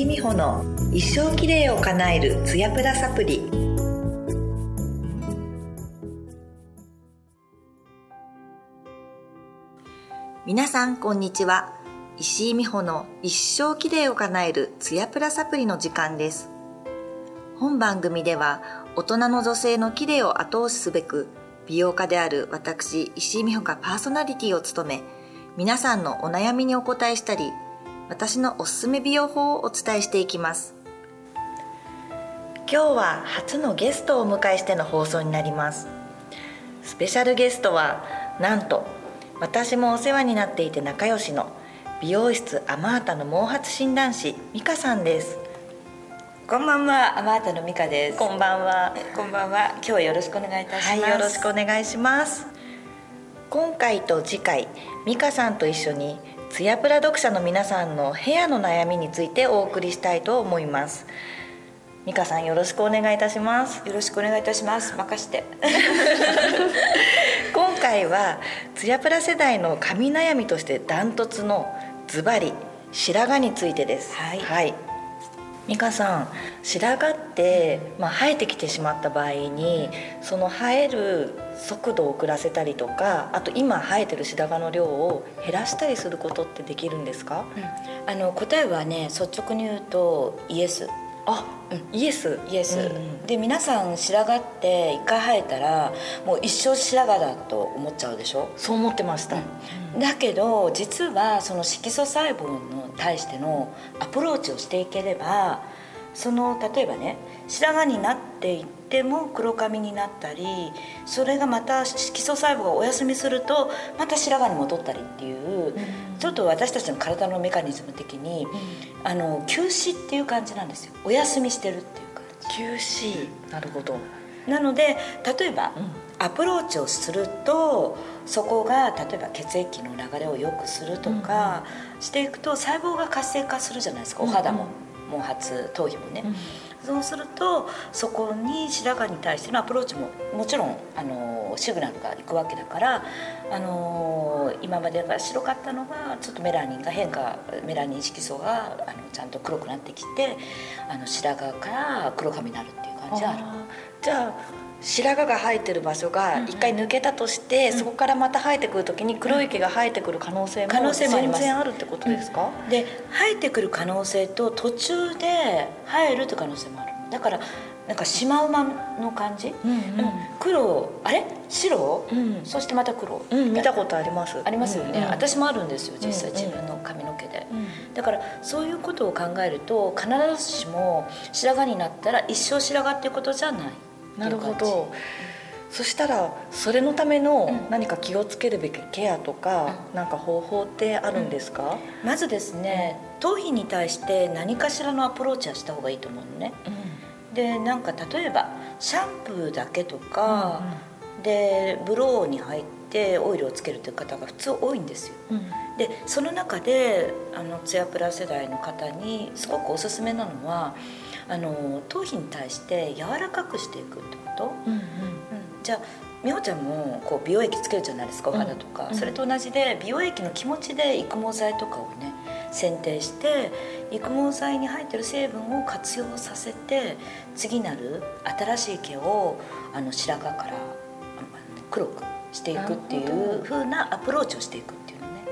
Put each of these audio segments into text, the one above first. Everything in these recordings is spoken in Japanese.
井美穂の一生きれいを叶えるツヤプラサプリ皆さんこんにちは石井美穂の一生きれいを叶えるツヤプラサプリの時間です本番組では大人の女性のきれいを後押しすべく美容家である私石井美穂がパーソナリティを務め皆さんのお悩みにお答えしたり私のおすすめ美容法をお伝えしていきます今日は初のゲストをお迎えしての放送になりますスペシャルゲストはなんと私もお世話になっていて仲良しの美容室アマータの毛髪診断士美香さんですこんばんは、アマータの美香です。こんばんは。こんばんは。今日はよろしくお願いいたします。はい、よろしくお願いします。今回と次回、美香さんと一緒にツヤプラ読者の皆さんのヘアの悩みについてお送りしたいと思います。美香さんよろしくお願いいたします。よろしくお願いいたします。任して。今回はツヤプラ世代の髪悩みとしてダントツのズバリ白髪についてです。はい、はい美香さん白髪って、まあ、生えてきてしまった場合にその生える速度を遅らせたりとかあと今生えてる白髪の量を減らしたりすることってできるんですか、うん、あの答えはね率直に言うとイエス。あ、うん、イエスイエス、うんうん、で皆さん白髪って一回生えたらもう一生白髪だと思っちゃうでしょ？そう思ってました、うん、だけど実はその色素細胞に対してのアプローチをしていければその例えばね白髪になっていっても黒髪になったりそれがまた色素細胞がお休みするとまた白髪に戻ったりっていう、うん、ちょっと私たちの体のメカニズム的に、うん、あの休止っていう感じなんですよ。お休みしてるっていう感じ。休止。なるほど。なので例えば、うん、アプローチをするとそこが例えば血液の流れを良くするとかしていくと細胞が活性化するじゃないですか。お肌も。毛髪頭皮もね、うん、そうするとそこに白髪に対してのアプローチももちろんあのシグナルがいくわけだからあの今までが白かったのがちょっとメラニンが変化メラニン色素があのちゃんと黒くなってきてあの白髪から黒髪になるっていう。じがある。じゃあ白髪が生えてる場所が一回抜けたとして、うん。うん、そこからまた生えてくる時に黒い毛が生えてくる可能性も全然あるってことですか、うん、で生えてくる可能性と途中で生えるって可能性もある。だからなんかシマウマの感じ、うんうん、黒あれ？白、うん、そしてまた黒、うん、見たことあります。ありますよね、うんうん、私もあるんですよ実際自分の髪の毛で、うんうん、だからそういうことを考えると必ずしも白髪になったら一生白髪っていうことじゃない。なるほど。そしたらそれのための何か気をつけるべきケアとか、うん、なんか方法ってあるんですか、うん、まずですね頭皮に対して何かしらのアプローチはした方がいいと思うのね、うん、でなんか例えばシャンプーだけとか、うんうん、でブローに入ってオイルをつけるという方が普通多いんですよ、でその中であのツヤプラ世代の方にすごくおすすめなのはあの頭皮に対して柔らかくしていくってこと、うんうん。うん、じゃあ美穂ちゃんもこう美容液つけるじゃないですかお肌とか、うんうん、それと同じで美容液の気持ちで育毛剤とかをね選定して育毛剤に入ってる成分を活用させて次なる新しい毛をあの白髪から黒くしていくっていうふうなアプローチをしていくっていうのね。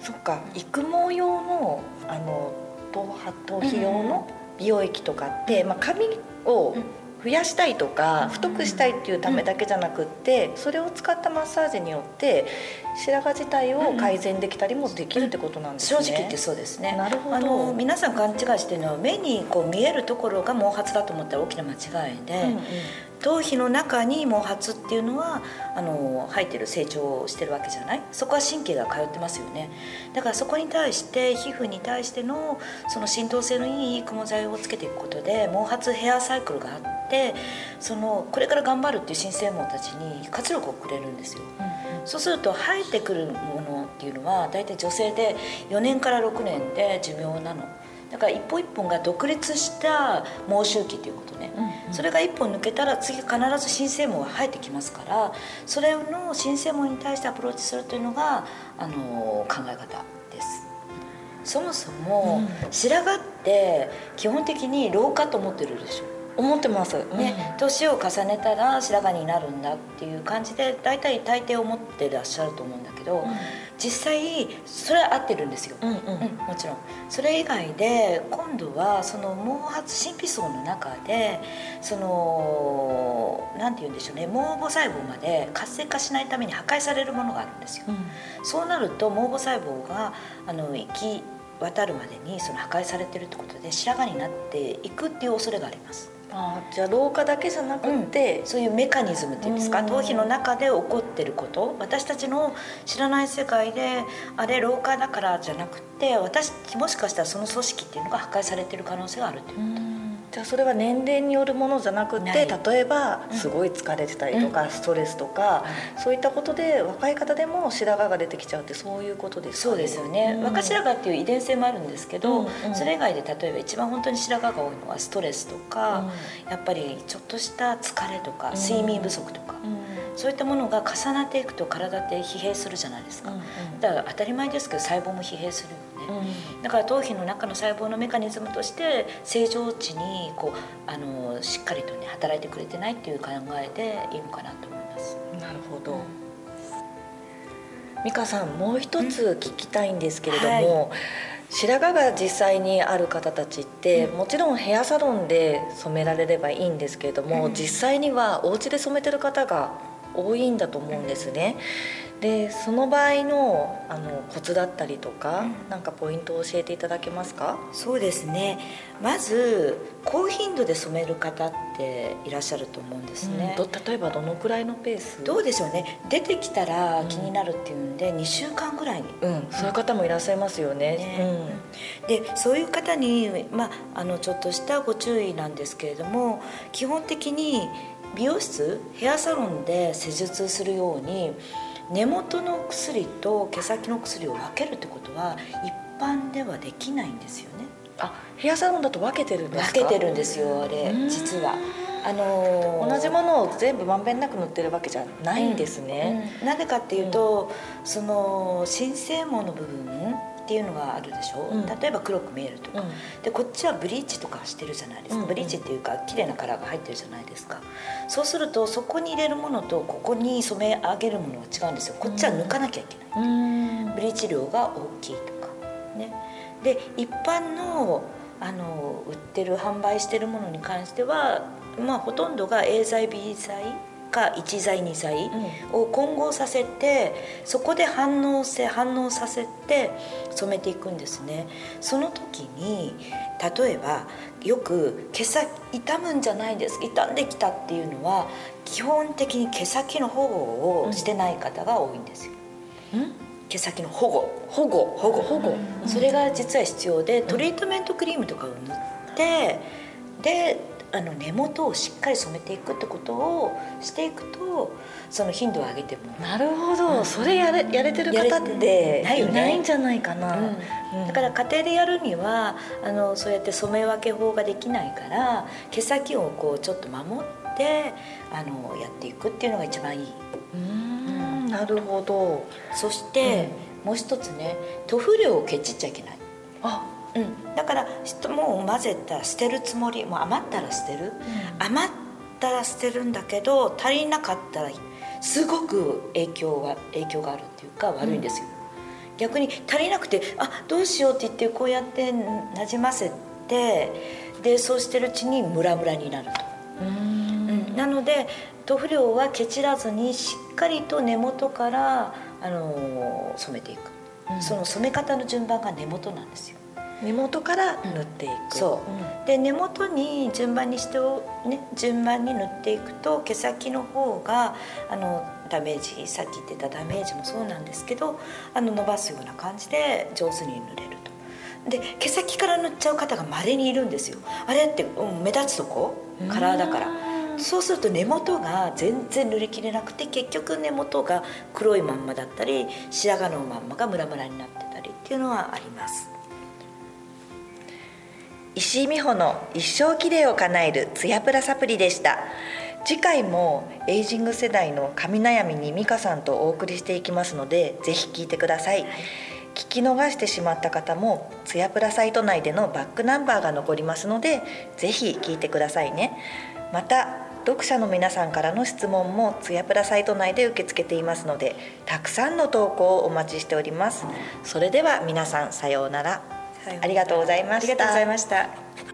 そっか。育毛用のあの頭皮用の美容液とかって、まあ、髪を増やしたいとか太くしたいっていうためだけじゃなくってそれを使ったマッサージによって白髪自体を改善できたりもできるってことなんですね、正直言ってそうですね。なるほど。皆さん勘違いしてるのは目にこう見えるところが毛髪だと思ったら大きな間違いで、うんうん。頭皮の中に毛髪っていうのはあの生えてる成長してるわけじゃない？そこは神経が通ってますよね。だからそこに対して皮膚に対してのその浸透性のいい育毛剤をつけていくことで毛髪ヘアサイクルがあってそのこれから頑張るっていう新生毛たちに活力をくれるんですよ、うんうん、そうすると生えてくるものっていうのは大体女性で4年から6年で寿命なの。だから一本一本が独立した毛周期ということね、うんうん、それが一本抜けたら次必ず新生毛が生えてきますからそれの新生毛に対してアプローチするというのがあの考え方です。そもそも白髪って基本的に老化と思ってるでしょ思ってます。ね、年を重ねたら白髪になるんだっていう感じで大体大抵思ってらっしゃると思うんだけど、うん、実際それは合ってるんですよ、うん、うん、もちろん。それ以外で今度はその毛髪神秘層の中でその何て言うんでしょうね。毛母細胞まで活性化しないために破壊されるものがあるんですよ、うん、そうなると毛母細胞があの生き渡るまでにその破壊されてるってことで白髪になっていくっていう恐れがありますあじゃあ老化だけじゃなくて、うん、そういうメカニズムっていうんですか？頭皮の中で起こってること？私たちの知らない世界であれ老化だからじゃなくて私もしかしたらその組織っていうのが破壊されてる可能性があるっていうこと。じゃあそれは年齢によるものじゃなくて例えばすごい疲れてたりとか、うん、ストレスとか、うん、そういったことで若い方でも白髪が出てきちゃうってそういうことですか、ね、そうですよね、うん、若白髪っていう遺伝性もあるんですけど、それ以外で例えば一番本当に白髪が多いのはストレスとか、やっぱりちょっとした疲れとか睡眠不足とか。そういったものが重なっていくと体って疲弊するじゃないですか、だから当たり前ですけど細胞も疲弊するだから頭皮の中の細胞のメカニズムとして正常値にこうあのしっかりとね働いてくれてないっていう考えでいいのかなと思います。なるほど、美香さんもう一つ聞きたいんですけれども、はい。白髪が実際にある方たちって、うん、もちろんヘアサロンで染められればいいんですけれども、うん、実際にはお家で染めてる方が多いんだと思うんですね。でその場合のあのコツだったりとか、うん、なんかポイントを教えていただけますか？そうですね。まず高頻度で染める方っていらっしゃると思うんですね、うん、例えばどのくらいのペース？どうでしょうね。出てきたら気になるっていうんで、うん、2週間ぐらいに、うん、そういう方もいらっしゃいますよね、ね、でそういう方に、まあ、あのちょっとしたご注意なんですけれども基本的に美容室ヘアサロンで施術するように根元の薬と毛先の薬を分けるってことは一般ではできないんですよね。あヘアサロンだと分けてるんですか？分けてるんですよあれ実は。あのー、同じものを全部まんべんなく塗ってるわけじゃないんですね。うん。うん、なぜかっていうと、うん、その新生毛の部分っていうのがあるでしょ、うん、例えば黒く見えるとか、うん、でこっちはブリーチとかしてるじゃないですか、うん、ブリーチっていうか綺麗なカラーが入ってるじゃないですか。そうするとそこに入れるものとここに染め上げるものは違うんですよ。こっちは抜かなきゃいけない、ブリーチ量が大きいとか。ね。で一般のあの売ってる販売してるものに関してはまあほとんどが A 剤 B 剤か1剤2剤を混合させてそこで反応せ反応させて染めていくんですね。その時に例えばよく毛先傷むんじゃないです。傷んできたっていうのは基本的に毛先の保護をしてない方が多いんですよ、うん、毛先の保護。保護。保護。保護、うん、それが実は必要でトリートメントクリームとかを塗ってであの根元をしっかり染めていくってことをしていくとその頻度を上げても。なるほど、うん、それやれやれてる方っていないんじゃないかな、うん、だから家庭でやるにはあのそうやって染め分け法ができないから毛先をこうちょっと守ってあのやっていくっていうのが一番いい。うん。なるほど。そして、もう一つね塗布量をケチっちゃいけない。あうん、だからもう混ぜたら捨てるつもりもう余ったら捨てる、うん、余ったら捨てるんだけど足りなかったらすごく影響は影響があるっていうか悪いんですよ、うん、逆に足りなくてあどうしようって言ってこうやってなじませてでそうしてるうちにムラムラになると。うん、なので塗布量はケチらずにしっかりと根元からあの染めていく、その染め方の順番が根元なんですよ根元から塗っていく、そう、うん、で根元に順番にしてね順番に塗っていくと毛先の方があのダメージさっき言ってたダメージもそうなんですけどあの伸ばすような感じで上手に塗れると。で毛先から塗っちゃう方がまれにいるんですよ。あれって、うん、目立つとこ？カラーだから。そうすると根元が全然塗りきれなくて結局根元が黒いまんまだったり白髪のまんまがムラムラになってたりっていうのはあります石井美穂の一生きれいを叶えるツヤプラサプリでした。次回もエイジング世代の髪悩みに美香さんとお送りしていきますのでぜひ聞いてください、はい、聞き逃してしまった方もツヤプラサイト内でのバックナンバーが残りますのでぜひ聞いてくださいね。また読者の皆さんからの質問もツヤプラサイト内で受け付けていますのでたくさんの投稿をお待ちしております。それでは皆さんさようなら。ありがとうございました。ありがとうございました